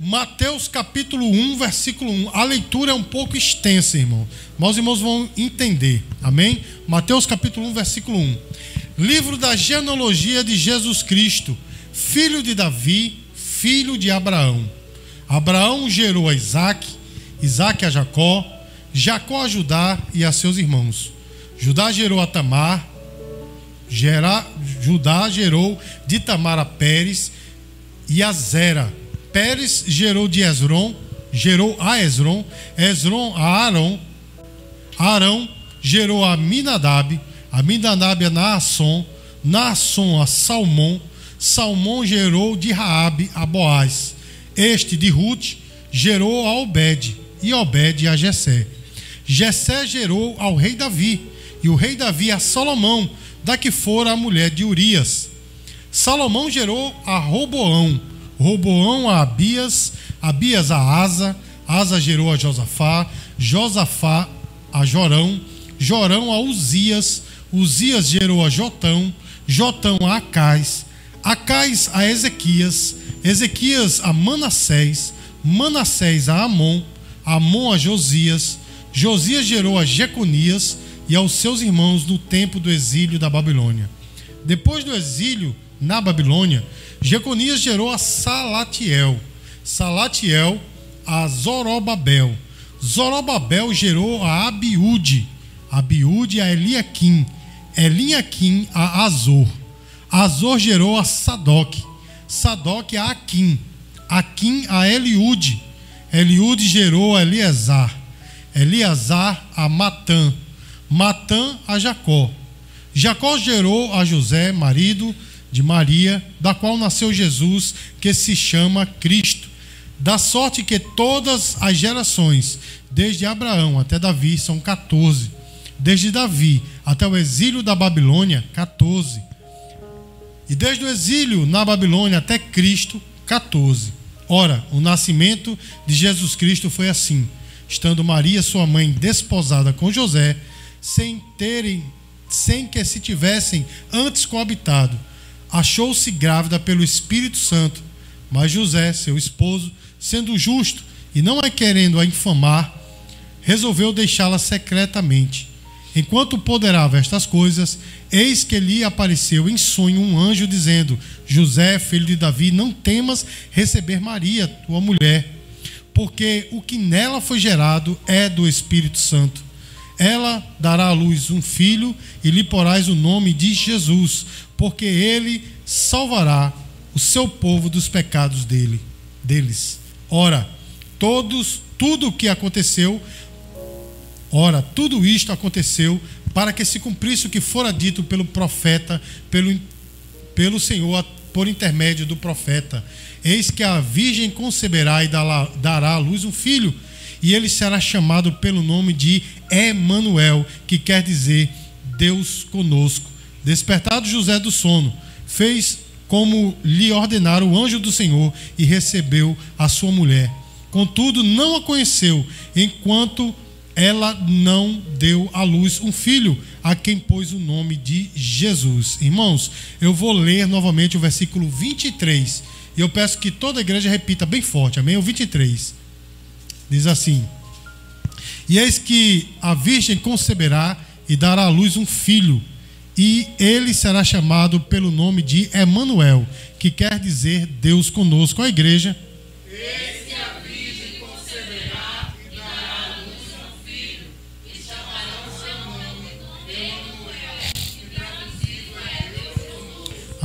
Mateus capítulo 1, versículo 1. A leitura é um pouco extensa, irmão. Mas os irmãos vão entender. Amém? Mateus capítulo 1, versículo 1. Livro da genealogia de Jesus Cristo, filho de Davi, filho de Abraão. Abraão gerou a Isaac, Isaac a Jacó, Jacó a Judá e a seus irmãos. Judá gerou a Tamar, Judá gerou de Tamar a Pérez e a Zera Pérez gerou de Esron, gerou a Esron, Esron a Arão, Arão gerou a Minadab, a Minadab a Naasson, Naasson a Salmão, Salmão gerou de Raabe a Boaz, este de Ruth gerou a Obed, e Obed a Jessé. Jessé gerou ao rei Davi, e o rei Davi a Salomão, da que fora a mulher de Urias. Salomão gerou a Roboão, Roboão a Abias, Abias a Asa, Asa gerou a Josafá, Josafá a Jorão, Jorão a Uzias, Uzias gerou a Jotão, Jotão a Acais, Acais a Ezequias, Ezequias a Manassés, Manassés a Amon, Amon a Josias, Josias gerou a Jeconias e aos seus irmãos no tempo do exílio da Babilônia. Depois do exílio na Babilônia, Jeconias gerou a Salatiel, Salatiel a Zorobabel, Zorobabel gerou a Abiúde, Abiúde a Eliaquim, Eliaquim a Azor, Azor gerou a Sadoc, Sadoc a Aquim, Aquim a Eliúde, Eliúde gerou a Eliasar, Eliasar a Matã, Matã a Jacó, Jacó gerou a José, marido de Maria, da qual nasceu Jesus, que se chama Cristo. Da sorte que todas as gerações, desde Abraão até Davi, são 14. Desde Davi até o exílio da Babilônia, 14. E desde o exílio na Babilônia até Cristo, 14. Ora, o nascimento de Jesus Cristo foi assim: estando Maria, sua mãe, desposada com José, sem terem, sem que se tivessem antes coabitado achou-se grávida pelo Espírito Santo, mas José, seu esposo, sendo justo e não a querendo a infamar, resolveu deixá-la secretamente. Enquanto poderava estas coisas, eis que lhe apareceu em sonho um anjo dizendo: José, filho de Davi, não temas receber Maria, tua mulher, porque o que nela foi gerado é do Espírito Santo. Ela dará à luz um filho e lhe porás o nome de Jesus, porque ele salvará o seu povo dos pecados dele, deles. Ora, todos, tudo o que aconteceu, ora, tudo isto aconteceu para que se cumprisse o que fora dito pelo profeta, pelo, pelo Senhor, por intermédio do profeta. Eis que a virgem conceberá e dará à luz um filho, e ele será chamado pelo nome de Emanuel, que quer dizer Deus conosco. Despertado José do sono, fez como lhe ordenara o anjo do Senhor e recebeu a sua mulher. Contudo, não a conheceu, enquanto ela não deu à luz um filho, a quem pôs o nome de Jesus. Irmãos, eu vou ler novamente o versículo 23. E eu peço que toda a igreja repita bem forte, amém? O 23. Diz assim: E eis que a virgem conceberá e dará à luz um filho e ele será chamado pelo nome de Emanuel, que quer dizer Deus conosco. A igreja. Eis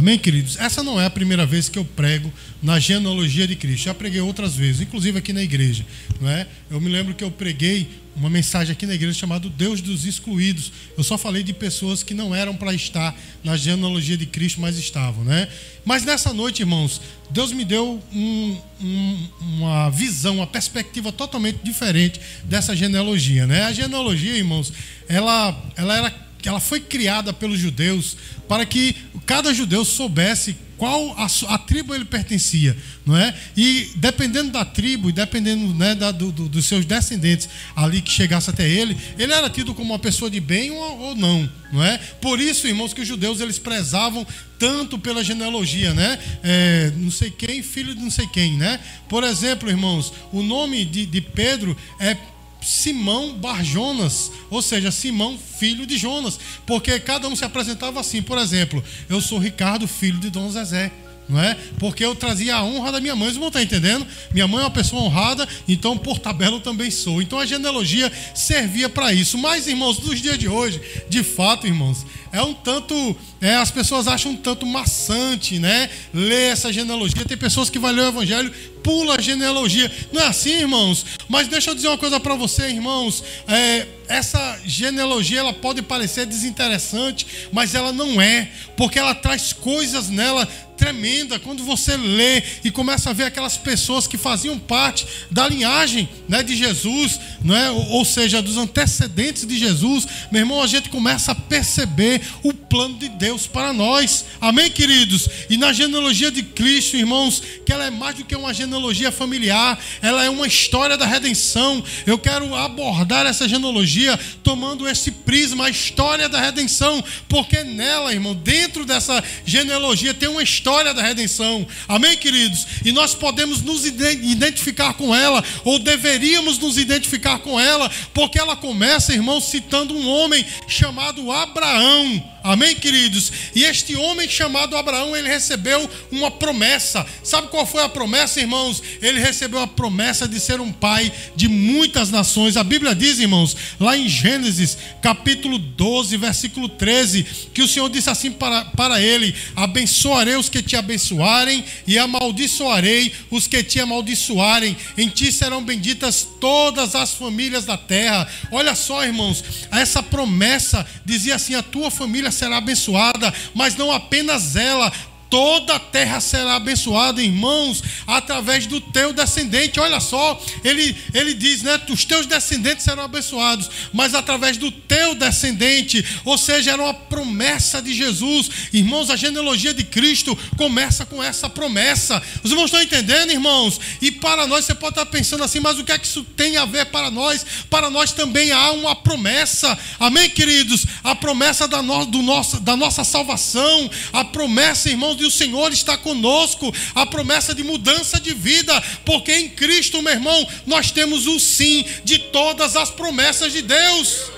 Amém, queridos? Essa não é a primeira vez que eu prego na genealogia de Cristo. Já preguei outras vezes, inclusive aqui na igreja, não é? Eu me lembro que eu preguei uma mensagem aqui na igreja chamada Deus dos excluídos. Eu só falei de pessoas que não eram para estar na genealogia de Cristo, mas estavam, né? Mas nessa noite, irmãos, Deus me deu um, um, uma visão, uma perspectiva totalmente diferente dessa genealogia, né? A genealogia, irmãos, ela, ela era ela foi criada pelos judeus para que cada judeu soubesse qual a, a, tribo ele pertencia, não é? E dependendo da tribo e dependendo né, da, do, do, dos seus descendentes ali que chegasse até ele, ele era tido como uma pessoa de bem ou, ou não, não é? Por isso, irmãos, que os judeus eles prezavam tanto pela genealogia, né? É, não sei quem, filho de não sei quem, né? Por exemplo, irmãos, o nome de, de Pedro é Simão Barjonas, ou seja, Simão, filho de Jonas, porque cada um se apresentava assim. Por exemplo, eu sou Ricardo, filho de Dom Zezé não é? Porque eu trazia a honra da minha mãe, vocês vão estar entendendo? Minha mãe é uma pessoa honrada, então por tabela eu também sou. Então a genealogia servia para isso. Mas, irmãos, nos dias de hoje, de fato, irmãos, é um tanto, é, as pessoas acham um tanto maçante, né? Ler essa genealogia. Tem pessoas que vão ler o evangelho, pula a genealogia. Não é assim, irmãos? Mas deixa eu dizer uma coisa para você, irmãos. É, essa genealogia ela pode parecer desinteressante, mas ela não é, porque ela traz coisas nela tremenda quando você lê e começa a ver aquelas pessoas que faziam parte da linhagem né, de Jesus, né, ou seja, dos antecedentes de Jesus. Meu irmão, a gente começa a perceber o plano de Deus para nós. Amém, queridos? E na genealogia de Cristo, irmãos, que ela é mais do que uma genealogia familiar, ela é uma história da redenção. Eu quero abordar essa genealogia tomando esse prisma, a história da redenção, porque nela, irmão, dentro dessa genealogia tem uma história da redenção. Amém, queridos? E nós podemos nos identificar com ela, ou deveríamos nos identificar com ela, porque ela começa, irmãos, citando um homem chamado Abraão. Amém, queridos? E este homem chamado Abraão, ele recebeu uma promessa. Sabe qual foi a promessa, irmãos? Ele recebeu a promessa de ser um pai de muitas nações. A Bíblia diz, irmãos, lá em Gênesis, capítulo 12, versículo 13, que o Senhor disse assim para, para ele: Abençoarei os que te abençoarem, e amaldiçoarei os que te amaldiçoarem. Em ti serão benditas todas as famílias da terra. Olha só, irmãos, essa promessa dizia assim: a tua família será abençoada, mas não apenas ela, toda a terra será abençoada, irmãos, através do teu descendente. Olha só, ele, ele diz, né? Os teus descendentes serão abençoados, mas através do teu descendente, ou seja, era uma promessa de Jesus. Irmãos, a genealogia de Cristo começa com essa promessa. Os irmãos estão entendendo, irmãos? E para nós, você pode estar pensando assim, mas o que é que isso tem a ver para nós? Para nós também há uma promessa, amém, queridos? A promessa da, no, do nosso, da nossa salvação, a promessa, irmãos, e o Senhor está conosco, a promessa de mudança de vida, porque em Cristo, meu irmão, nós temos o sim de todas as promessas de Deus.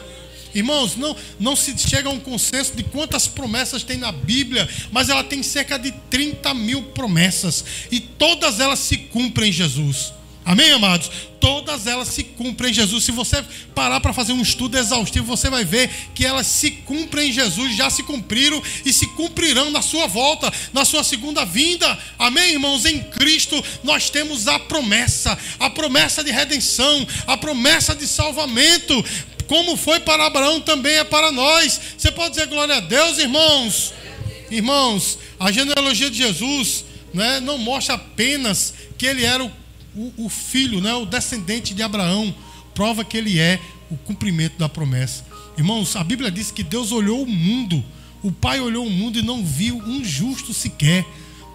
Irmãos, não, não se chega a um consenso de quantas promessas tem na Bíblia, mas ela tem cerca de 30 mil promessas, e todas elas se cumprem em Jesus. Amém, amados? Todas elas se cumprem em Jesus. Se você parar para fazer um estudo exaustivo, você vai ver que elas se cumprem em Jesus, já se cumpriram e se cumprirão na sua volta, na sua segunda vinda. Amém, irmãos? Em Cristo nós temos a promessa, a promessa de redenção, a promessa de salvamento. Como foi para Abraão, também é para nós. Você pode dizer glória a Deus, irmãos? Irmãos, a genealogia de Jesus né, não mostra apenas que ele era o o, o filho, né, o descendente de Abraão, prova que ele é o cumprimento da promessa. Irmãos, a Bíblia diz que Deus olhou o mundo, o Pai olhou o mundo e não viu um justo sequer,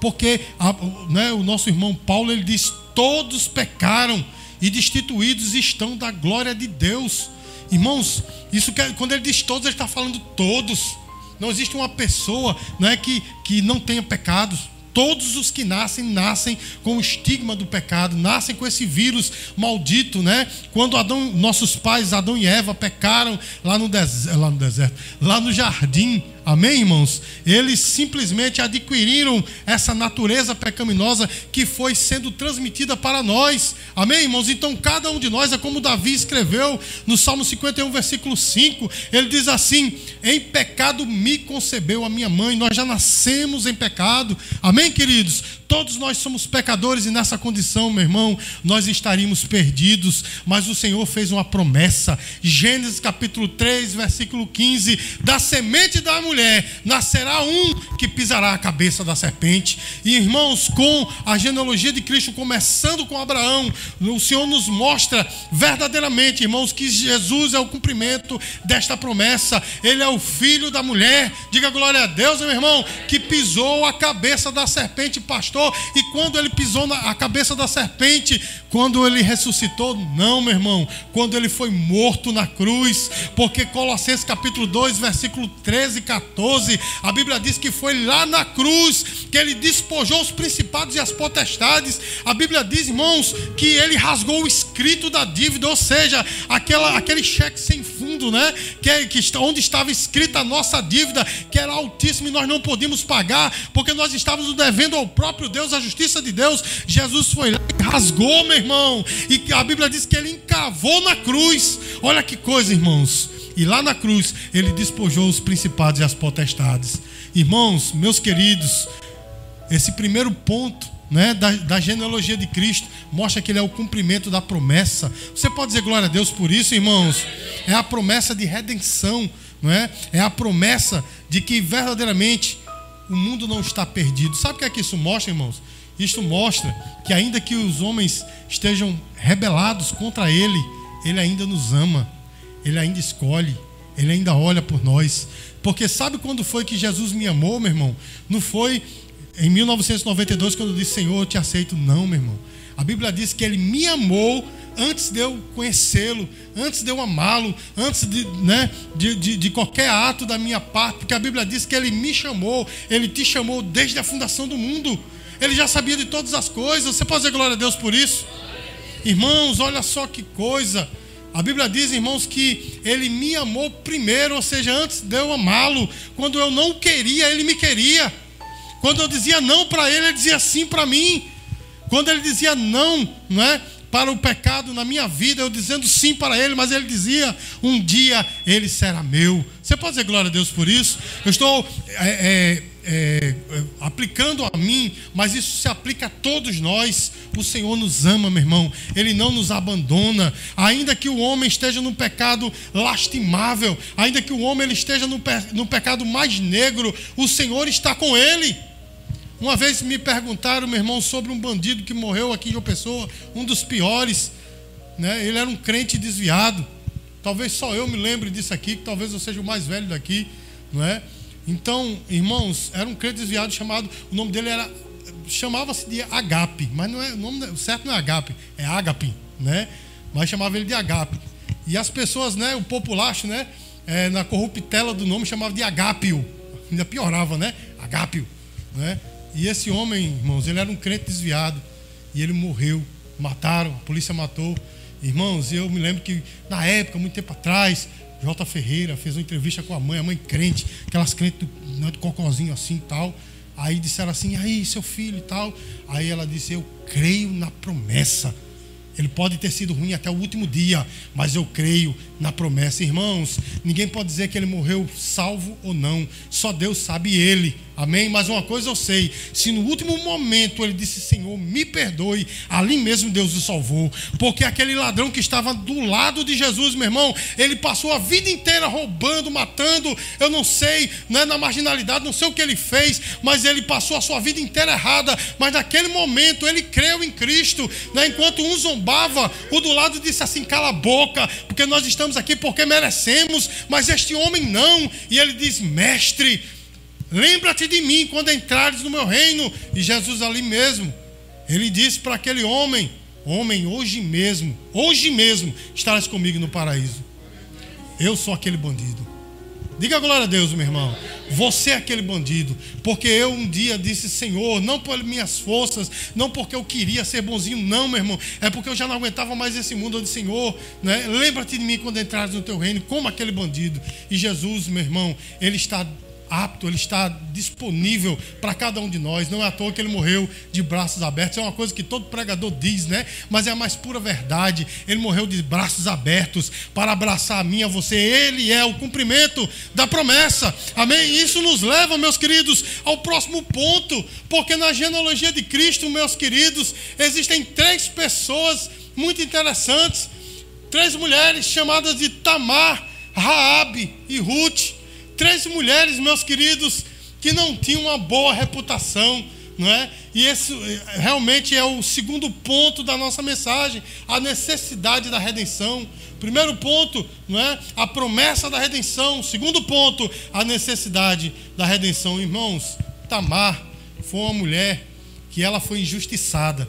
porque a, né, o nosso irmão Paulo ele diz: todos pecaram e destituídos estão da glória de Deus. Irmãos, isso que, quando ele diz todos, ele está falando todos. Não existe uma pessoa né, que, que não tenha pecados. Todos os que nascem, nascem com o estigma do pecado, nascem com esse vírus maldito, né? Quando Adão, nossos pais, Adão e Eva, pecaram lá no, deserto, lá no deserto, lá no jardim, Amém, irmãos? Eles simplesmente adquiriram essa natureza pecaminosa que foi sendo transmitida para nós. Amém, irmãos? Então, cada um de nós é como Davi escreveu no Salmo 51, versículo 5. Ele diz assim: Em pecado me concebeu a minha mãe. Nós já nascemos em pecado. Amém, queridos? Todos nós somos pecadores e nessa condição, meu irmão, nós estaríamos perdidos, mas o Senhor fez uma promessa. Gênesis capítulo 3, versículo 15: Da semente da mulher mulher nascerá um que pisará a cabeça da serpente. E irmãos, com a genealogia de Cristo começando com Abraão, o Senhor nos mostra verdadeiramente, irmãos, que Jesus é o cumprimento desta promessa. Ele é o filho da mulher. Diga glória a Deus, meu irmão, que pisou a cabeça da serpente, pastor. E quando ele pisou na a cabeça da serpente, quando ele ressuscitou, não, meu irmão, quando ele foi morto na cruz, porque Colossenses capítulo 2, versículo 13 e 14, a Bíblia diz que foi lá na cruz que ele despojou os principados e as potestades. A Bíblia diz, irmãos, que ele rasgou o escrito da dívida, ou seja, aquela, aquele cheque sem fundo, né? Que, que onde estava escrita a nossa dívida, que era altíssima e nós não podíamos pagar, porque nós estávamos devendo ao próprio Deus, a justiça de Deus. Jesus foi lá e rasgou, meu irmão, e a Bíblia diz que ele encavou na cruz. Olha que coisa, irmãos. E lá na cruz ele despojou os principados e as potestades. Irmãos, meus queridos, esse primeiro ponto né, da, da, genealogia de Cristo mostra que ele é o cumprimento da promessa. Você pode dizer glória a Deus por isso, irmãos? É a promessa de redenção, não é? É a promessa de que verdadeiramente o mundo não está perdido. Sabe o que é que isso mostra, irmãos? Isto mostra que ainda que os homens estejam rebelados contra ele, ele ainda nos ama. Ele ainda escolhe, ele ainda olha por nós. Porque sabe quando foi que Jesus me amou, meu irmão? Não foi em 1992 quando eu disse, Senhor, eu te aceito. Não, meu irmão. A Bíblia diz que ele me amou antes de eu conhecê-lo, antes de eu amá-lo, antes de, né, de, de, de, qualquer ato da minha parte, porque a Bíblia diz que ele me chamou, ele te chamou desde a fundação do mundo. Ele já sabia de todas as coisas. Você pode dizer glória a Deus por isso? Irmãos, olha só que coisa. A Bíblia diz, irmãos, que ele me amou primeiro, ou seja, antes de eu amá-lo. Quando eu não queria, ele me queria. Quando eu dizia não para ele, ele dizia sim para mim. Quando ele dizia não, não é? Para o pecado na minha vida, eu dizendo sim para ele, mas ele dizia: um dia ele será meu. Você pode dizer glória a Deus por isso? Eu estou é, é, é, é, aplicando a mim, mas isso se aplica a todos nós. O Senhor nos ama, meu irmão. Ele não nos abandona. Ainda que o homem esteja no pecado lastimável, ainda que o homem ele esteja no, pe no pecado mais negro, o Senhor está com ele. Uma vez me perguntaram, meu irmão, sobre um bandido que morreu aqui em João Pessoa, um dos piores. Né? Ele era um crente desviado. Talvez só eu me lembre disso aqui, que talvez eu seja o mais velho daqui, não é? Então, irmãos, era um crente desviado chamado, o nome dele era chamava-se de Agape, mas não é, o nome certo não é Agape, é Agape, né? Mas chamava ele de Agape. E as pessoas, né, o populacho, né, é, na corruptela do nome chamava de Agapio. Ainda piorava, né? Agapio, né? E esse homem, irmãos, ele era um crente desviado e ele morreu, mataram, a polícia matou. Irmãos, eu me lembro que na época, muito tempo atrás, J. Ferreira fez uma entrevista com a mãe, a mãe crente, aquelas crentes do, né, do cocôzinho assim e tal. Aí disseram assim, aí seu filho e tal. Aí ela disse, eu creio na promessa. Ele pode ter sido ruim até o último dia, mas eu creio na promessa. Irmãos, ninguém pode dizer que ele morreu salvo ou não. Só Deus sabe ele. Amém? Mas uma coisa eu sei: se no último momento ele disse, Senhor, me perdoe, ali mesmo Deus o salvou. Porque aquele ladrão que estava do lado de Jesus, meu irmão, ele passou a vida inteira roubando, matando, eu não sei, né, na marginalidade, não sei o que ele fez, mas ele passou a sua vida inteira errada. Mas naquele momento ele creu em Cristo. Né, enquanto um zombava, o do lado disse assim: cala a boca, porque nós estamos aqui porque merecemos, mas este homem não. E ele diz: mestre Lembra-te de mim quando entrares no meu reino. E Jesus ali mesmo, ele disse para aquele homem: Homem, hoje mesmo, hoje mesmo estarás comigo no paraíso. Eu sou aquele bandido. Diga glória a Deus, meu irmão. Você é aquele bandido. Porque eu um dia disse, Senhor, não por minhas forças, não porque eu queria ser bonzinho, não, meu irmão. É porque eu já não aguentava mais esse mundo. Eu disse, Senhor, né? lembra-te de mim quando entrares no teu reino, como aquele bandido. E Jesus, meu irmão, ele está apto, ele está disponível para cada um de nós. Não é à toa que ele morreu de braços abertos. É uma coisa que todo pregador diz, né? Mas é a mais pura verdade. Ele morreu de braços abertos para abraçar a mim, a você. Ele é o cumprimento da promessa. Amém? Isso nos leva, meus queridos, ao próximo ponto, porque na genealogia de Cristo, meus queridos, existem três pessoas muito interessantes, três mulheres chamadas de Tamar, Raabe e Ruth três mulheres, meus queridos, que não tinham uma boa reputação, não é? E esse realmente é o segundo ponto da nossa mensagem, a necessidade da redenção. Primeiro ponto, não é? A promessa da redenção. Segundo ponto, a necessidade da redenção. Irmãos, Tamar foi uma mulher que ela foi injustiçada,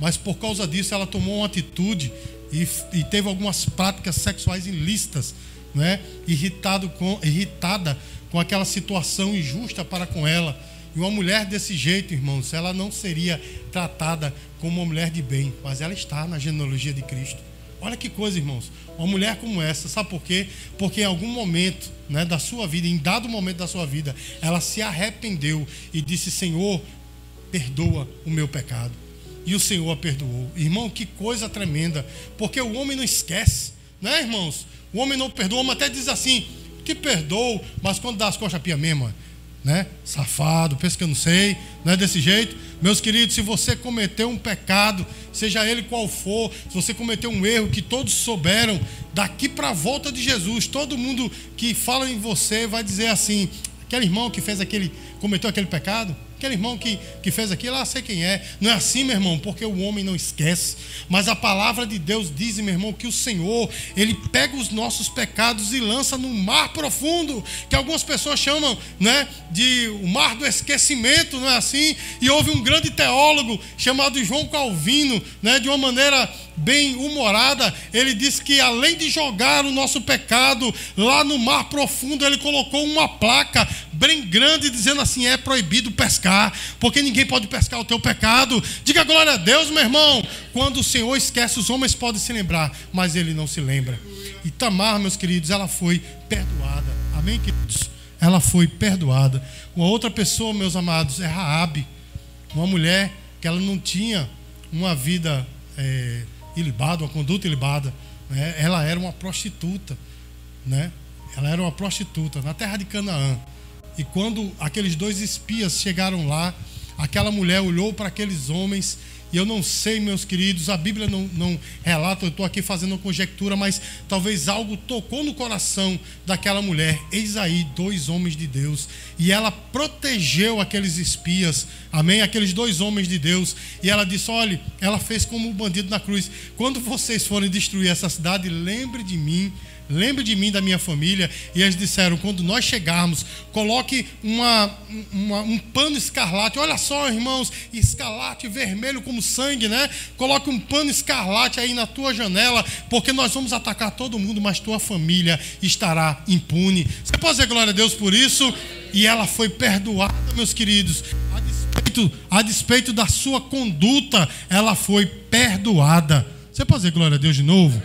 mas por causa disso ela tomou uma atitude e, e teve algumas práticas sexuais ilícitas, né? Irritado com, irritada com aquela situação injusta para com ela. E uma mulher desse jeito, irmãos, ela não seria tratada como uma mulher de bem, mas ela está na genealogia de Cristo. Olha que coisa, irmãos. Uma mulher como essa, sabe por quê? Porque em algum momento né, da sua vida, em dado momento da sua vida, ela se arrependeu e disse: Senhor, perdoa o meu pecado. E o Senhor a perdoou. Irmão, que coisa tremenda. Porque o homem não esquece, né, irmãos? O homem não perdoa, o homem até diz assim: te perdoo, mas quando dá as costas pia mesmo, né? Safado, pensa que eu não sei, não é desse jeito. Meus queridos, se você cometeu um pecado, seja ele qual for, se você cometeu um erro que todos souberam, daqui para a volta de Jesus, todo mundo que fala em você vai dizer assim: aquele irmão que fez aquele, cometeu aquele pecado, Aquele irmão que, que fez aquilo, ah, sei quem é. Não é assim, meu irmão, porque o homem não esquece. Mas a palavra de Deus diz, meu irmão, que o Senhor, Ele pega os nossos pecados e lança no mar profundo, que algumas pessoas chamam né, de o mar do esquecimento, não é assim? E houve um grande teólogo chamado João Calvino, né, de uma maneira bem humorada, ele disse que além de jogar o nosso pecado lá no mar profundo, ele colocou uma placa bem grande dizendo assim: é proibido pescar, porque ninguém pode pescar o teu pecado. Diga glória a Deus, meu irmão. Quando o Senhor esquece, os homens podem se lembrar, mas ele não se lembra. E Tamar, meus queridos, ela foi perdoada. Amém, queridos? Ela foi perdoada. Uma outra pessoa, meus amados, é Raabe, uma mulher que ela não tinha uma vida é, ilibada, uma conduta ilibada. Né? Ela era uma prostituta, né? Ela era uma prostituta na terra de Canaã. E quando aqueles dois espias chegaram lá, aquela mulher olhou para aqueles homens e eu não sei, meus queridos, a Bíblia não, não relata, eu estou aqui fazendo conjectura, mas talvez algo tocou no coração daquela mulher. Eis aí dois homens de Deus. E ela protegeu aqueles espias, amém? Aqueles dois homens de Deus. E ela disse: olhe, ela fez como o bandido na cruz. Quando vocês forem destruir essa cidade, lembre de mim lembre de mim, da minha família. E eles disseram: quando nós chegarmos, coloque uma, uma, um pano escarlate. Olha só, irmãos, escarlate vermelho como sangue, né? Coloque um pano escarlate aí na tua janela, porque nós vamos atacar todo mundo, mas tua família estará impune. Você pode dizer glória a Deus por isso? E ela foi perdoada, meus queridos. A despeito, a despeito da sua conduta, ela foi perdoada. Você pode dizer glória a Deus de novo?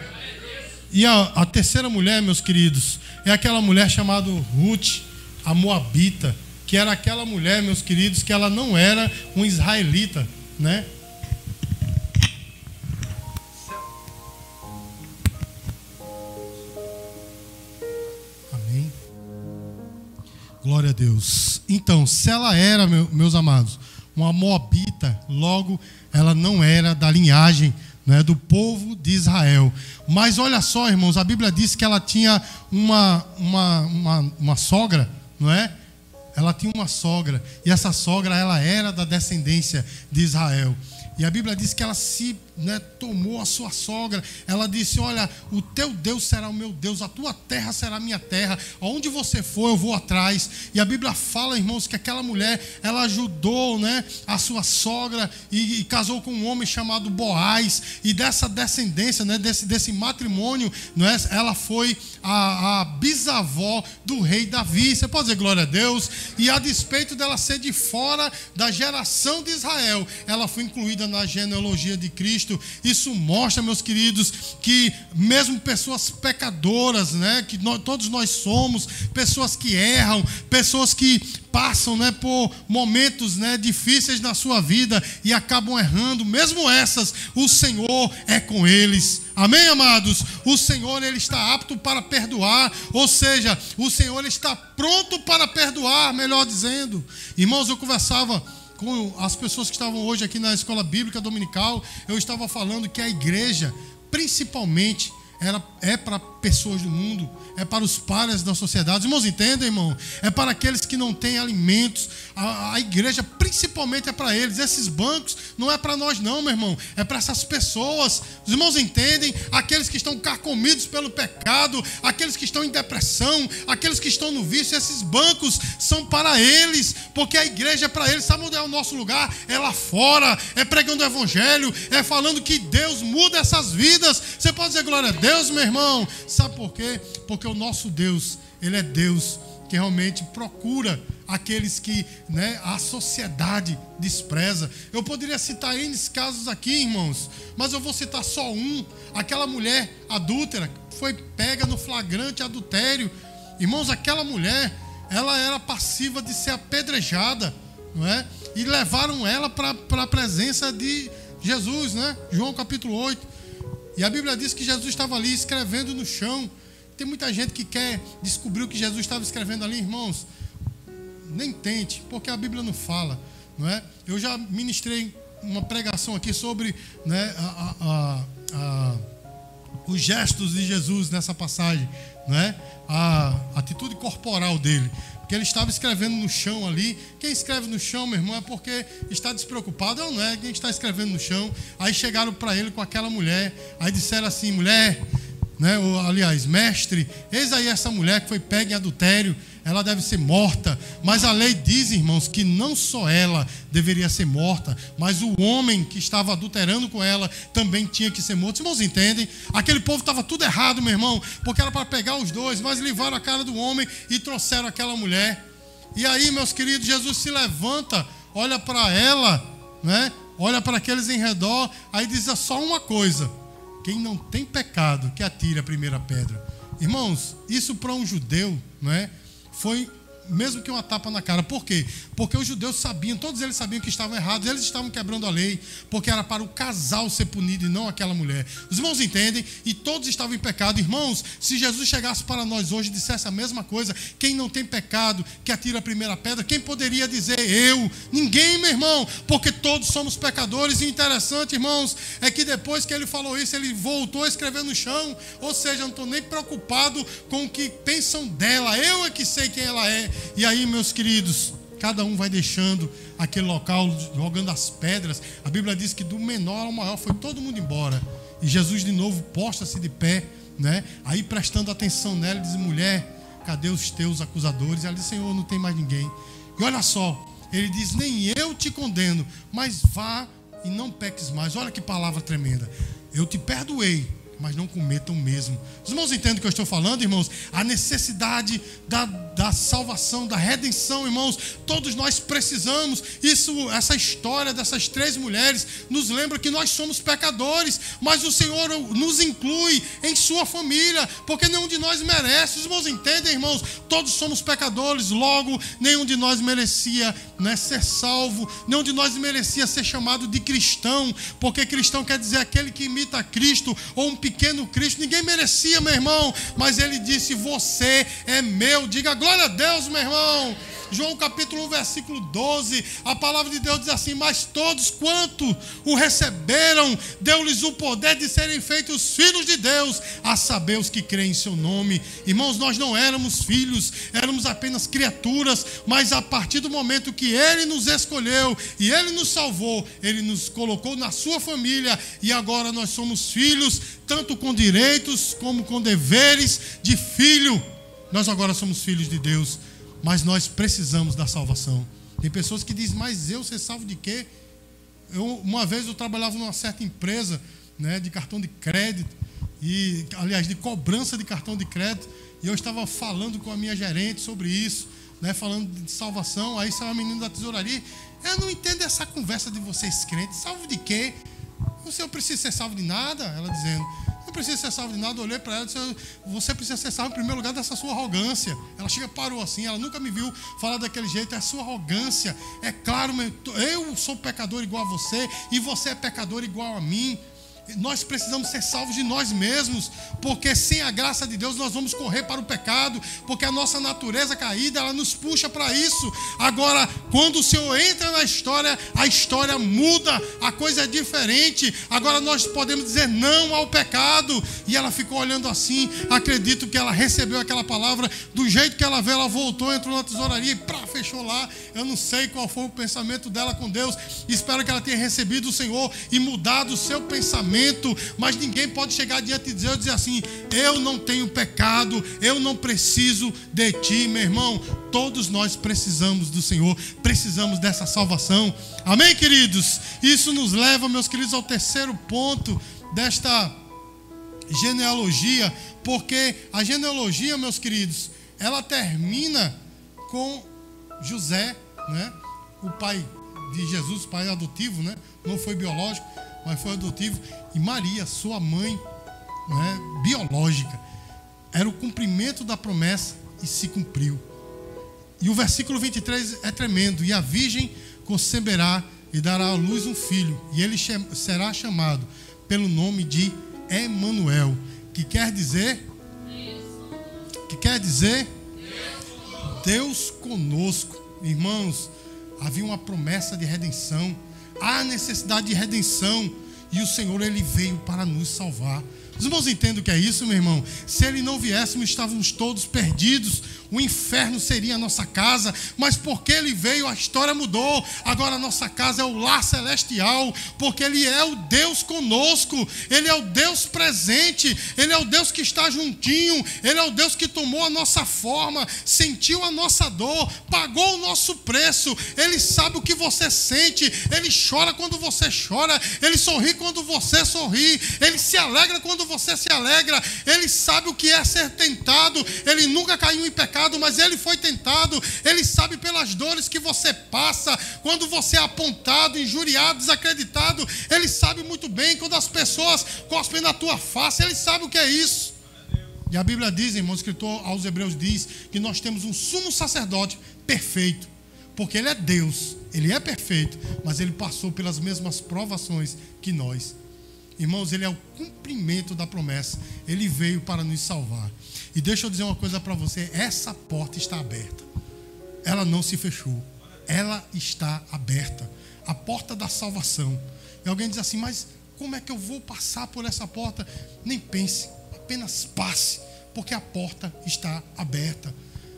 E a, a terceira mulher, meus queridos, é aquela mulher chamada Ruth, a Moabita, que era aquela mulher, meus queridos, que ela não era um israelita, né? Amém. Glória a Deus. Então, se ela era, meus amados, uma moabita, logo ela não era da linhagem né, do povo de Israel. Mas olha só, irmãos, a Bíblia diz que ela tinha uma, uma, uma, uma sogra, não é? Ela tinha uma sogra, e essa sogra ela era da descendência de Israel. E a Bíblia diz que ela se né, tomou a sua sogra. Ela disse: Olha, o teu Deus será o meu Deus, a tua terra será a minha terra. Aonde você for, eu vou atrás. E a Bíblia fala, irmãos, que aquela mulher ela ajudou né, a sua sogra e, e casou com um homem chamado Boaz. E dessa descendência, né, desse, desse matrimônio, né, ela foi a, a bisavó do rei Davi. Você pode dizer glória a Deus? E a despeito dela ser de fora da geração de Israel, ela foi incluída na genealogia de Cristo. Isso mostra, meus queridos, que mesmo pessoas pecadoras, né, que nós, todos nós somos, pessoas que erram, pessoas que passam né, por momentos né, difíceis na sua vida e acabam errando, mesmo essas, o Senhor é com eles. Amém, amados? O Senhor ele está apto para perdoar, ou seja, o Senhor está pronto para perdoar, melhor dizendo. Irmãos, eu conversava com as pessoas que estavam hoje aqui na escola bíblica dominical, eu estava falando que a igreja, principalmente, era, é para pessoas do mundo, é para os pares da sociedade. Irmãos, entendem, irmão? É para aqueles que não têm alimentos. A, a igreja, principalmente, é para eles. Esses bancos não é para nós, não, meu irmão. É para essas pessoas. Os irmãos entendem? Aqueles que estão carcomidos pelo pecado, aqueles que estão em depressão, aqueles que estão no vício. Esses bancos são para eles, porque a igreja é para eles. Sabe onde é o nosso lugar? É lá fora, é pregando o evangelho, é falando que Deus muda essas vidas. Você pode dizer glória a Deus. Deus, meu irmão. Sabe por quê? Porque o nosso Deus, ele é Deus que realmente procura aqueles que né, a sociedade despreza. Eu poderia citar N casos aqui, irmãos, mas eu vou citar só um. Aquela mulher adúltera foi pega no flagrante adultério. Irmãos, aquela mulher, ela era passiva de ser apedrejada, não é? E levaram ela para a presença de Jesus, né? João capítulo 8. E a Bíblia diz que Jesus estava ali escrevendo no chão. Tem muita gente que quer descobrir o que Jesus estava escrevendo ali, irmãos. Nem tente, porque a Bíblia não fala, não é? Eu já ministrei uma pregação aqui sobre né, a, a, a, os gestos de Jesus nessa passagem, né? a atitude corporal dele que ele estava escrevendo no chão ali. Quem escreve no chão, meu irmão, é porque está despreocupado, ou não é? Quem está escrevendo no chão. Aí chegaram para ele com aquela mulher, aí disseram assim: mulher, né? Ou, aliás, mestre, eis aí essa mulher que foi pega em adultério ela deve ser morta. Mas a lei diz, irmãos, que não só ela deveria ser morta, mas o homem que estava adulterando com ela também tinha que ser morto. Os irmãos entendem? Aquele povo estava tudo errado, meu irmão, porque era para pegar os dois, mas levaram a cara do homem e trouxeram aquela mulher. E aí, meus queridos, Jesus se levanta, olha para ela, né? olha para aqueles em redor, aí diz só uma coisa: quem não tem pecado, que atire a primeira pedra. Irmãos, isso para um judeu, não é? Foi mesmo que uma tapa na cara. Por quê? Porque os judeus sabiam, todos eles sabiam que estavam errados, eles estavam quebrando a lei, porque era para o casal ser punido e não aquela mulher. Os irmãos entendem? E todos estavam em pecado. Irmãos, se Jesus chegasse para nós hoje e dissesse a mesma coisa, quem não tem pecado, que atira a primeira pedra, quem poderia dizer eu? Ninguém, meu irmão, porque todos somos pecadores. E interessante, irmãos, é que depois que ele falou isso, ele voltou a escrever no chão. Ou seja, não estou nem preocupado com o que pensam dela. Eu é que sei quem ela é. E aí, meus queridos, cada um vai deixando aquele local, jogando as pedras. A Bíblia diz que do menor ao maior foi todo mundo embora. E Jesus de novo posta-se de pé, né? Aí prestando atenção nela, diz: mulher, cadê os teus acusadores? Ela diz: Senhor, não tem mais ninguém. E olha só, ele diz: nem eu te condeno, mas vá e não peques mais. Olha que palavra tremenda. Eu te perdoei, mas não cometam o mesmo. Os irmãos entendem o que eu estou falando, irmãos? A necessidade da, da salvação, da redenção, irmãos. Todos nós precisamos. Isso, essa história dessas três mulheres nos lembra que nós somos pecadores, mas o Senhor nos inclui em sua família, porque nenhum de nós merece. Os irmãos entendem, irmãos? Todos somos pecadores, logo nenhum de nós merecia né, ser salvo, nenhum de nós merecia ser chamado de cristão, porque cristão quer dizer aquele que imita Cristo ou um pequeno Cristo, ninguém merecia, meu irmão, mas ele disse: Você é meu. Diga glória a Deus, meu irmão. João capítulo 1, versículo 12, a palavra de Deus diz assim: Mas todos quanto o receberam, deu-lhes o poder de serem feitos filhos de Deus, a saber os que creem em seu nome. Irmãos, nós não éramos filhos, éramos apenas criaturas, mas a partir do momento que Ele nos escolheu e Ele nos salvou, Ele nos colocou na sua família e agora nós somos filhos, tanto com direitos como com deveres de filho. Nós agora somos filhos de Deus mas nós precisamos da salvação. Tem pessoas que dizem, mas eu ser salvo de quê? Eu, uma vez eu trabalhava numa certa empresa né, de cartão de crédito, e aliás, de cobrança de cartão de crédito, e eu estava falando com a minha gerente sobre isso, né, falando de salvação. Aí saiu a menina da tesouraria. Eu não entendo essa conversa de vocês crentes. Salvo de quê? O senhor precisa ser salvo de nada? Ela dizendo precisa ser salvo de nada. Eu olhei para ela e disse: Você precisa ser salvo em primeiro lugar dessa sua arrogância. Ela chega, parou assim. Ela nunca me viu falar daquele jeito. É sua arrogância. É claro, eu sou pecador igual a você e você é pecador igual a mim. Nós precisamos ser salvos de nós mesmos, porque sem a graça de Deus nós vamos correr para o pecado, porque a nossa natureza caída, ela nos puxa para isso. Agora, quando o Senhor entra na história, a história muda, a coisa é diferente. Agora nós podemos dizer não ao pecado. E ela ficou olhando assim, acredito que ela recebeu aquela palavra, do jeito que ela veio, ela voltou, entrou na tesouraria e pá, fechou lá. Eu não sei qual foi o pensamento dela com Deus. Espero que ela tenha recebido o Senhor e mudado o seu pensamento. Mas ninguém pode chegar diante de Deus e dizer assim: Eu não tenho pecado, eu não preciso de ti, meu irmão. Todos nós precisamos do Senhor, precisamos dessa salvação. Amém, queridos? Isso nos leva, meus queridos, ao terceiro ponto desta genealogia, porque a genealogia, meus queridos, ela termina com José, né? O pai de Jesus, pai adotivo, né? Não foi biológico, mas foi adotivo. E Maria, sua mãe, né? biológica. Era o cumprimento da promessa e se cumpriu. E o versículo 23 é tremendo. E a virgem conceberá e dará à luz um filho, e ele será chamado pelo nome de Emanuel, que quer dizer que quer dizer Deus conosco. Irmãos, havia uma promessa de redenção, há necessidade de redenção, e o Senhor ele veio para nos salvar. Os irmãos entendem o que é isso, meu irmão? Se ele não viéssemos, estávamos todos perdidos o inferno seria a nossa casa, mas porque ele veio, a história mudou. Agora a nossa casa é o lar celestial, porque ele é o Deus conosco, ele é o Deus presente, ele é o Deus que está juntinho, ele é o Deus que tomou a nossa forma, sentiu a nossa dor, pagou o nosso preço, ele sabe o que você sente, ele chora quando você chora, ele sorri quando você sorri, ele se alegra quando você se alegra, ele sabe o que é ser tentado, ele nunca caiu em pecado pecado, mas ele foi tentado. Ele sabe pelas dores que você passa, quando você é apontado, injuriado, desacreditado. Ele sabe muito bem quando as pessoas cospem na tua face. Ele sabe o que é isso. E a Bíblia diz, irmão, o escritor aos Hebreus diz que nós temos um sumo sacerdote perfeito, porque ele é Deus, ele é perfeito, mas ele passou pelas mesmas provações que nós. Irmãos, ele é o cumprimento da promessa. Ele veio para nos salvar. E deixa eu dizer uma coisa para você: essa porta está aberta. Ela não se fechou. Ela está aberta. A porta da salvação. E alguém diz assim: mas como é que eu vou passar por essa porta? Nem pense, apenas passe, porque a porta está aberta.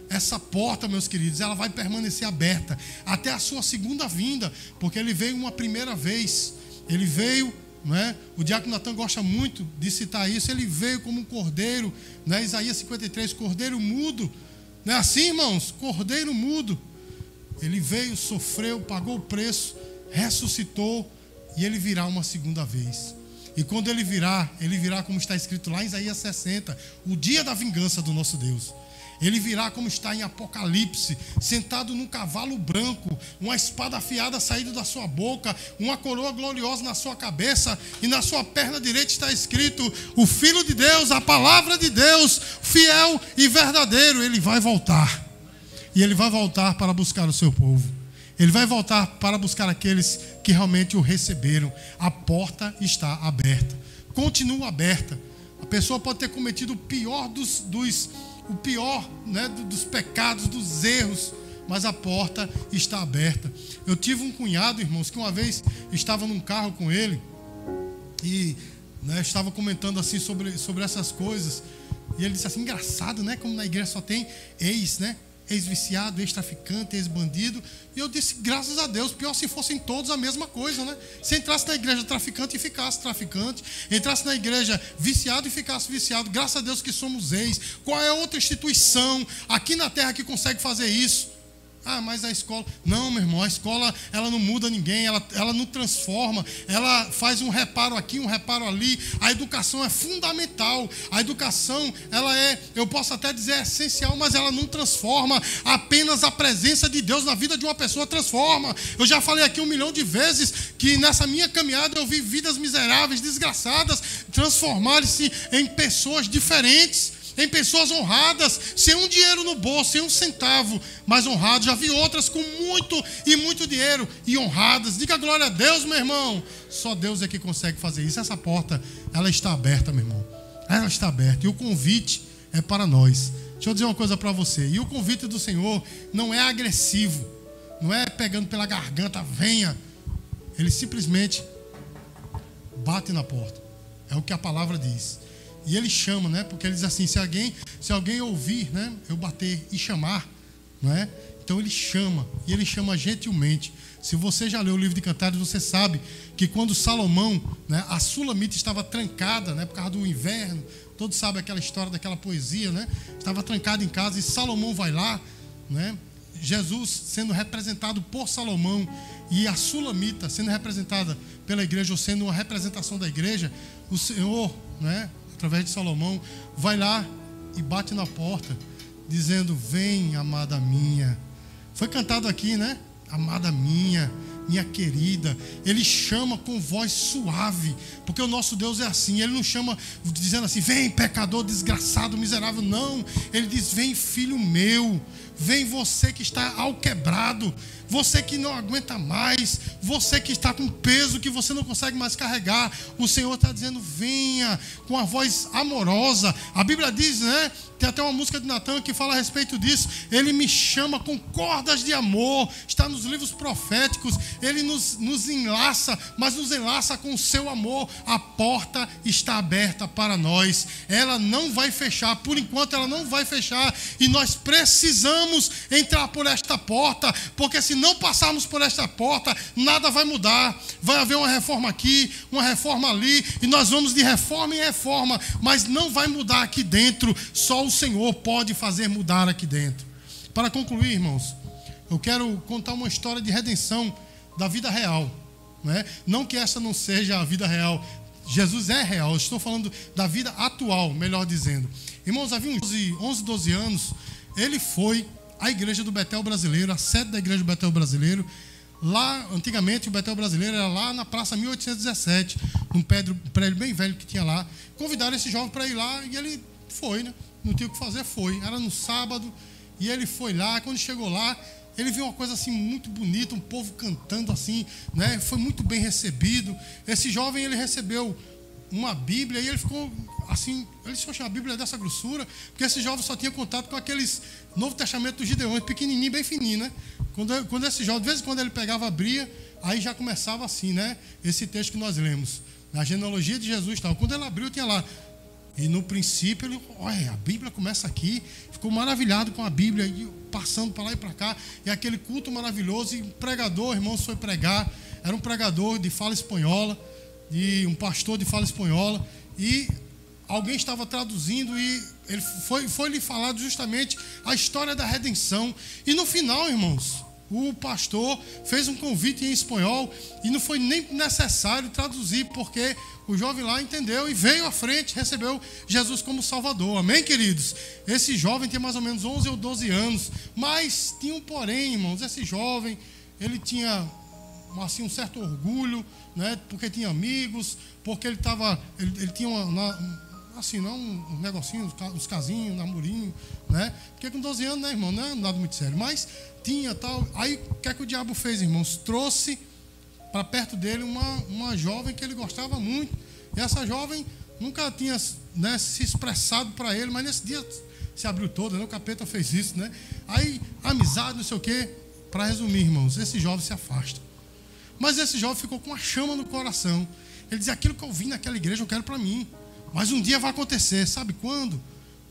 Essa porta, meus queridos, ela vai permanecer aberta até a sua segunda vinda, porque ele veio uma primeira vez. Ele veio não é? O diácono Natan gosta muito de citar isso. Ele veio como um cordeiro, né? Isaías 53, cordeiro mudo. Não é assim, irmãos? Cordeiro mudo. Ele veio, sofreu, pagou o preço, ressuscitou e ele virá uma segunda vez. E quando ele virá, ele virá como está escrito lá em Isaías 60, o dia da vingança do nosso Deus. Ele virá como está em Apocalipse, sentado num cavalo branco, uma espada afiada saindo da sua boca, uma coroa gloriosa na sua cabeça, e na sua perna direita está escrito: O Filho de Deus, a palavra de Deus, fiel e verdadeiro. Ele vai voltar. E ele vai voltar para buscar o seu povo. Ele vai voltar para buscar aqueles que realmente o receberam. A porta está aberta. Continua aberta. A pessoa pode ter cometido o pior dos, dos o pior né, dos pecados, dos erros, mas a porta está aberta. Eu tive um cunhado, irmãos, que uma vez estava num carro com ele e né, estava comentando assim sobre, sobre essas coisas. E ele disse assim: engraçado, né? Como na igreja só tem ex, né? Ex-viciado, ex-traficante, ex-bandido. E eu disse, graças a Deus, pior se fossem todos a mesma coisa, né? Se entrasse na igreja traficante e ficasse traficante, entrasse na igreja viciado e ficasse viciado, graças a Deus que somos ex. Qual é outra instituição aqui na terra que consegue fazer isso? Ah, mas a escola. Não, meu irmão, a escola ela não muda ninguém, ela, ela não transforma, ela faz um reparo aqui, um reparo ali. A educação é fundamental. A educação, ela é, eu posso até dizer, é essencial, mas ela não transforma. Apenas a presença de Deus na vida de uma pessoa transforma. Eu já falei aqui um milhão de vezes que nessa minha caminhada eu vi vidas miseráveis, desgraçadas, transformarem-se em pessoas diferentes em pessoas honradas, sem um dinheiro no bolso, sem um centavo, mas honrados. Já vi outras com muito e muito dinheiro e honradas. Diga glória a Deus, meu irmão. Só Deus é que consegue fazer isso. Essa porta, ela está aberta, meu irmão. Ela está aberta. E o convite é para nós. Deixa eu dizer uma coisa para você. E o convite do Senhor não é agressivo. Não é pegando pela garganta, venha. Ele simplesmente bate na porta. É o que a palavra diz. E ele chama, né? Porque ele diz assim: se alguém, se alguém ouvir, né? Eu bater e chamar, não é? Então ele chama, e ele chama gentilmente. Se você já leu o livro de Cantares, você sabe que quando Salomão, né, a Sulamita estava trancada, né, por causa do inverno, todos sabem aquela história daquela poesia, né? Estava trancada em casa e Salomão vai lá, né? Jesus sendo representado por Salomão e a Sulamita sendo representada pela igreja ou sendo uma representação da igreja, o Senhor, né, através de Salomão, vai lá e bate na porta, dizendo: Vem, amada minha. Foi cantado aqui, né? Amada minha, minha querida. Ele chama com voz suave, porque o nosso Deus é assim. Ele não chama dizendo assim: Vem, pecador, desgraçado, miserável. Não. Ele diz: Vem, filho meu. Vem você que está ao quebrado, você que não aguenta mais, você que está com peso que você não consegue mais carregar. O Senhor está dizendo: venha com a voz amorosa. A Bíblia diz, né? Tem até uma música de Natan que fala a respeito disso. Ele me chama com cordas de amor. Está nos livros proféticos. Ele nos, nos enlaça, mas nos enlaça com o seu amor. A porta está aberta para nós. Ela não vai fechar. Por enquanto, ela não vai fechar. E nós precisamos entrar por esta porta. Porque se não passarmos por esta porta, nada vai mudar. Vai haver uma reforma aqui, uma reforma ali. E nós vamos de reforma em reforma. Mas não vai mudar aqui dentro. Só o o Senhor pode fazer mudar aqui dentro. Para concluir, irmãos, eu quero contar uma história de redenção da vida real. Não, é? não que essa não seja a vida real. Jesus é real. Eu estou falando da vida atual, melhor dizendo. Irmãos, havia uns 11, 12 anos, ele foi à igreja do Betel Brasileiro, a sede da igreja do Betel Brasileiro. Lá, antigamente, o Betel Brasileiro era lá na Praça 1817, num prédio, prédio bem velho que tinha lá. Convidaram esse jovem para ir lá e ele foi, né? Não tinha o que fazer, foi. Era no sábado, e ele foi lá. Quando chegou lá, ele viu uma coisa assim muito bonita, um povo cantando assim, né? Foi muito bem recebido. Esse jovem ele recebeu uma Bíblia e ele ficou assim, ele disse, a Bíblia é dessa grossura, porque esse jovem só tinha contato com aqueles Novo Testamento dos Gideões, pequenininho, bem fininho, né? Quando, quando esse jovem, de vez em quando ele pegava, abria, aí já começava assim, né? Esse texto que nós lemos, na genealogia de Jesus, tal. Quando ele abriu, tinha lá e no princípio, ele, olha, a Bíblia começa aqui, ficou maravilhado com a Bíblia, passando para lá e para cá, e aquele culto maravilhoso, e o pregador, irmãos, foi pregar, era um pregador de fala espanhola, de um pastor de fala espanhola, e alguém estava traduzindo e ele foi, foi lhe falado justamente a história da redenção. E no final, irmãos, o pastor fez um convite em espanhol e não foi nem necessário traduzir, porque o jovem lá entendeu e veio à frente, recebeu Jesus como Salvador. Amém, queridos? Esse jovem tinha mais ou menos 11 ou 12 anos, mas tinha um porém, irmãos. Esse jovem, ele tinha assim, um certo orgulho, né, porque tinha amigos, porque ele, tava, ele, ele tinha uma, uma assim, não um negocinho, uns casinhos, namorinho, né? Porque com 12 anos, né, irmão, não é nada muito sério. Mas tinha tal. Aí o que é que o diabo fez, irmãos? Trouxe para perto dele uma, uma jovem que ele gostava muito. E essa jovem nunca tinha né, se expressado para ele, mas nesse dia se abriu toda, né? O capeta fez isso, né? Aí, amizade, não sei o quê. Para resumir, irmãos, esse jovem se afasta. Mas esse jovem ficou com uma chama no coração. Ele diz: aquilo que eu vi naquela igreja eu quero para mim. Mas um dia vai acontecer, sabe quando?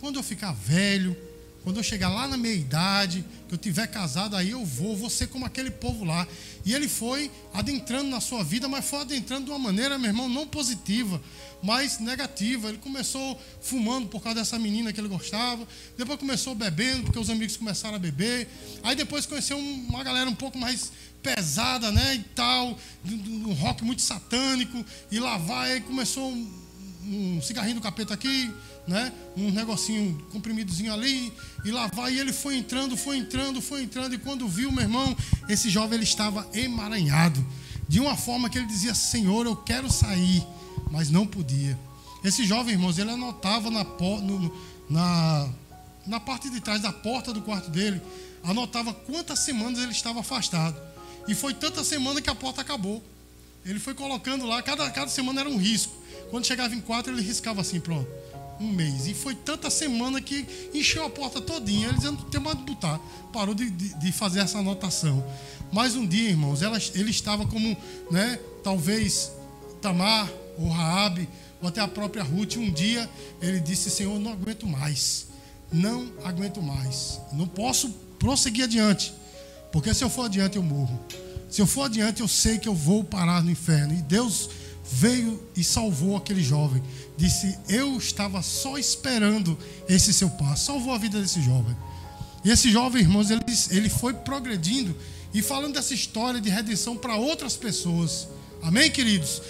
Quando eu ficar velho, quando eu chegar lá na minha idade, que eu tiver casado, aí eu vou, vou ser como aquele povo lá. E ele foi adentrando na sua vida, mas foi adentrando de uma maneira, meu irmão, não positiva, mas negativa. Ele começou fumando por causa dessa menina que ele gostava, depois começou bebendo, porque os amigos começaram a beber. Aí depois conheceu uma galera um pouco mais pesada, né, e tal, um rock muito satânico, e lá vai, aí começou um cigarrinho do capeta aqui, né? Um negocinho comprimidozinho ali, e lá vai, e ele foi entrando, foi entrando, foi entrando, e quando viu, meu irmão, esse jovem ele estava emaranhado, de uma forma que ele dizia: Senhor, eu quero sair, mas não podia. Esse jovem, irmãos, ele anotava na, no, na, na parte de trás da porta do quarto dele, anotava quantas semanas ele estava afastado. E foi tanta semana que a porta acabou. Ele foi colocando lá, cada, cada semana era um risco. Quando chegava em quatro, ele riscava assim, pronto, um mês. E foi tanta semana que encheu a porta todinha. Ele dizendo, tem mais de botar. Parou de, de, de, fazer essa anotação. Mas um dia, irmãos, ela, ele estava como, né, talvez Tamar ou Raabe, ou até a própria Ruth. Um dia ele disse, Senhor, não aguento mais. Não aguento mais. Não posso prosseguir adiante. Porque se eu for adiante, eu morro. Se eu for adiante, eu sei que eu vou parar no inferno. E Deus veio e salvou aquele jovem. Disse: Eu estava só esperando esse seu passo. Salvou a vida desse jovem. E esse jovem, irmãos, ele, ele foi progredindo e falando dessa história de redenção para outras pessoas. Amém, queridos?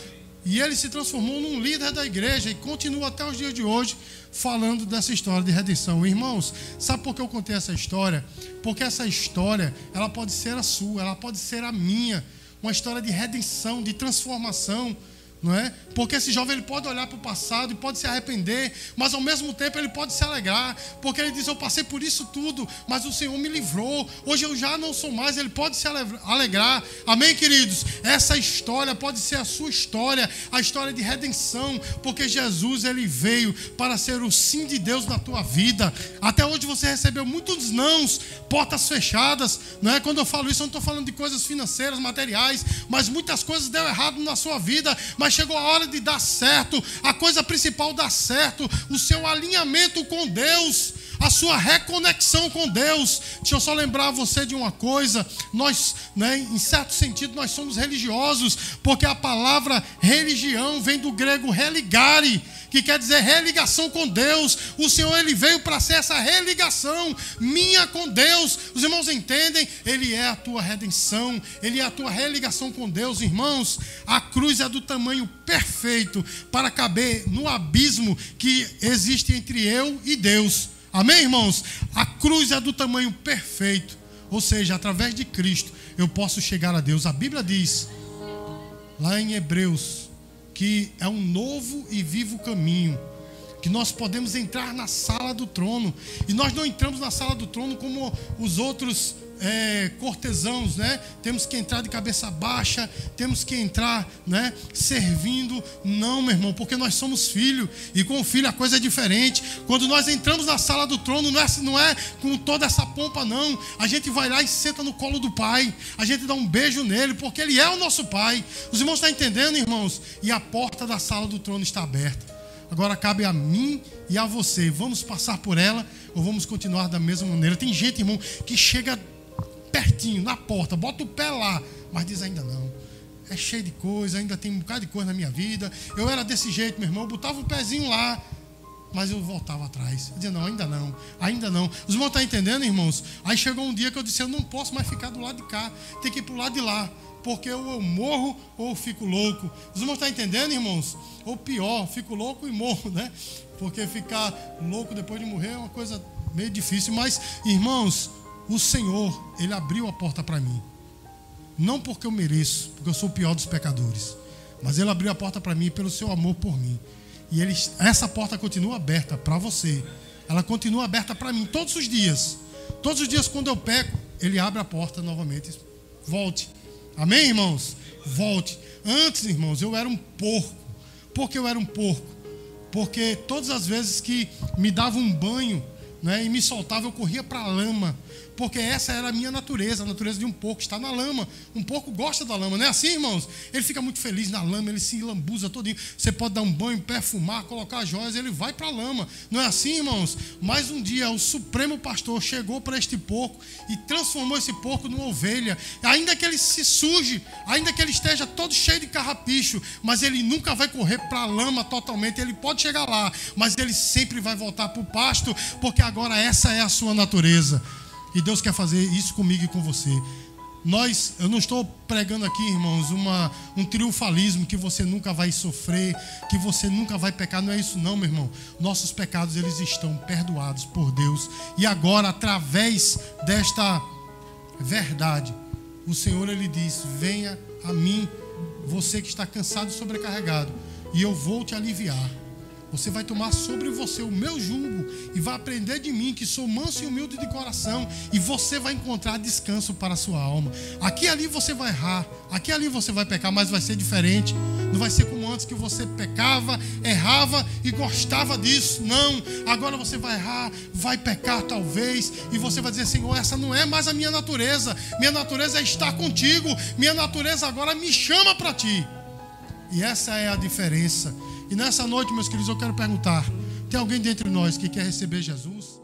E ele se transformou num líder da igreja e continua até os dias de hoje falando dessa história de redenção. Irmãos, sabe por que eu contei essa história? Porque essa história, ela pode ser a sua, ela pode ser a minha. Uma história de redenção, de transformação não é? Porque esse jovem ele pode olhar para o passado e pode se arrepender, mas ao mesmo tempo ele pode se alegrar, porque ele diz: Eu passei por isso tudo, mas o Senhor me livrou. Hoje eu já não sou mais. Ele pode se alegrar. Amém, queridos? Essa história pode ser a sua história, a história de redenção, porque Jesus ele veio para ser o sim de Deus na tua vida. Até hoje você recebeu muitos nãos, portas fechadas, não é? Quando eu falo isso, eu não estou falando de coisas financeiras, materiais, mas muitas coisas deu errado na sua vida, mas mas chegou a hora de dar certo. A coisa principal dá certo, o seu alinhamento com Deus, a sua reconexão com Deus. Deixa eu só lembrar você de uma coisa: nós, né, em certo sentido, nós somos religiosos, porque a palavra religião vem do grego religare que quer dizer religação com Deus. O Senhor ele veio para ser essa religação minha com Deus. Os irmãos entendem? Ele é a tua redenção, ele é a tua religação com Deus, irmãos. A cruz é do tamanho perfeito para caber no abismo que existe entre eu e Deus. Amém, irmãos? A cruz é do tamanho perfeito, ou seja, através de Cristo eu posso chegar a Deus. A Bíblia diz lá em Hebreus que é um novo e vivo caminho, que nós podemos entrar na sala do trono, e nós não entramos na sala do trono como os outros é, cortesãos, né? Temos que entrar de cabeça baixa, temos que entrar, né? Servindo, não, meu irmão, porque nós somos filho e com o filho a coisa é diferente. Quando nós entramos na sala do trono, não é, não é com toda essa pompa, não. A gente vai lá e senta no colo do Pai, a gente dá um beijo nele, porque ele é o nosso Pai. Os irmãos estão entendendo, irmãos? E a porta da sala do trono está aberta. Agora cabe a mim e a você. Vamos passar por ela ou vamos continuar da mesma maneira? Tem gente, irmão, que chega pertinho, na porta, bota o pé lá, mas diz ainda não. É cheio de coisa, ainda tem um bocado de coisa na minha vida. Eu era desse jeito, meu irmão, eu botava o pezinho lá, mas eu voltava atrás. Eu dizia, não, ainda não, ainda não. Os irmãos estão entendendo, irmãos? Aí chegou um dia que eu disse, eu não posso mais ficar do lado de cá, tem que ir para o lado de lá. Porque ou eu morro ou eu fico louco. Os irmãos estão entendendo, irmãos? Ou pior, fico louco e morro, né? Porque ficar louco depois de morrer é uma coisa meio difícil. Mas, irmãos, o Senhor, Ele abriu a porta para mim. Não porque eu mereço, porque eu sou o pior dos pecadores. Mas Ele abriu a porta para mim pelo seu amor por mim. E ele, essa porta continua aberta para você. Ela continua aberta para mim todos os dias. Todos os dias, quando eu peco, Ele abre a porta novamente. Volte. Amém, irmãos? Volte. Antes, irmãos, eu era um porco. Por que eu era um porco? Porque todas as vezes que me dava um banho né, e me soltava, eu corria para a lama porque essa era a minha natureza, a natureza de um porco, está na lama. Um porco gosta da lama, não é assim, irmãos? Ele fica muito feliz na lama, ele se lambuza todinho. Você pode dar um banho, perfumar, colocar joias, ele vai para a lama. Não é assim, irmãos? Mas um dia o supremo pastor chegou para este porco e transformou esse porco numa ovelha. Ainda que ele se suje, ainda que ele esteja todo cheio de carrapicho, mas ele nunca vai correr para a lama totalmente. Ele pode chegar lá, mas ele sempre vai voltar para o pasto, porque agora essa é a sua natureza. E Deus quer fazer isso comigo e com você. Nós, eu não estou pregando aqui, irmãos, uma, um triunfalismo que você nunca vai sofrer, que você nunca vai pecar. Não é isso, não, meu irmão. Nossos pecados eles estão perdoados por Deus. E agora, através desta verdade, o Senhor ele diz: Venha a mim, você que está cansado e sobrecarregado, e eu vou te aliviar. Você vai tomar sobre você o meu jugo e vai aprender de mim, que sou manso e humilde de coração, e você vai encontrar descanso para a sua alma. Aqui e ali você vai errar, aqui e ali você vai pecar, mas vai ser diferente. Não vai ser como antes que você pecava, errava e gostava disso. Não, agora você vai errar, vai pecar talvez, e você vai dizer: Senhor, essa não é mais a minha natureza. Minha natureza é estar contigo. Minha natureza agora me chama para ti. E essa é a diferença. E nessa noite, meus queridos, eu quero perguntar: tem alguém dentre nós que quer receber Jesus?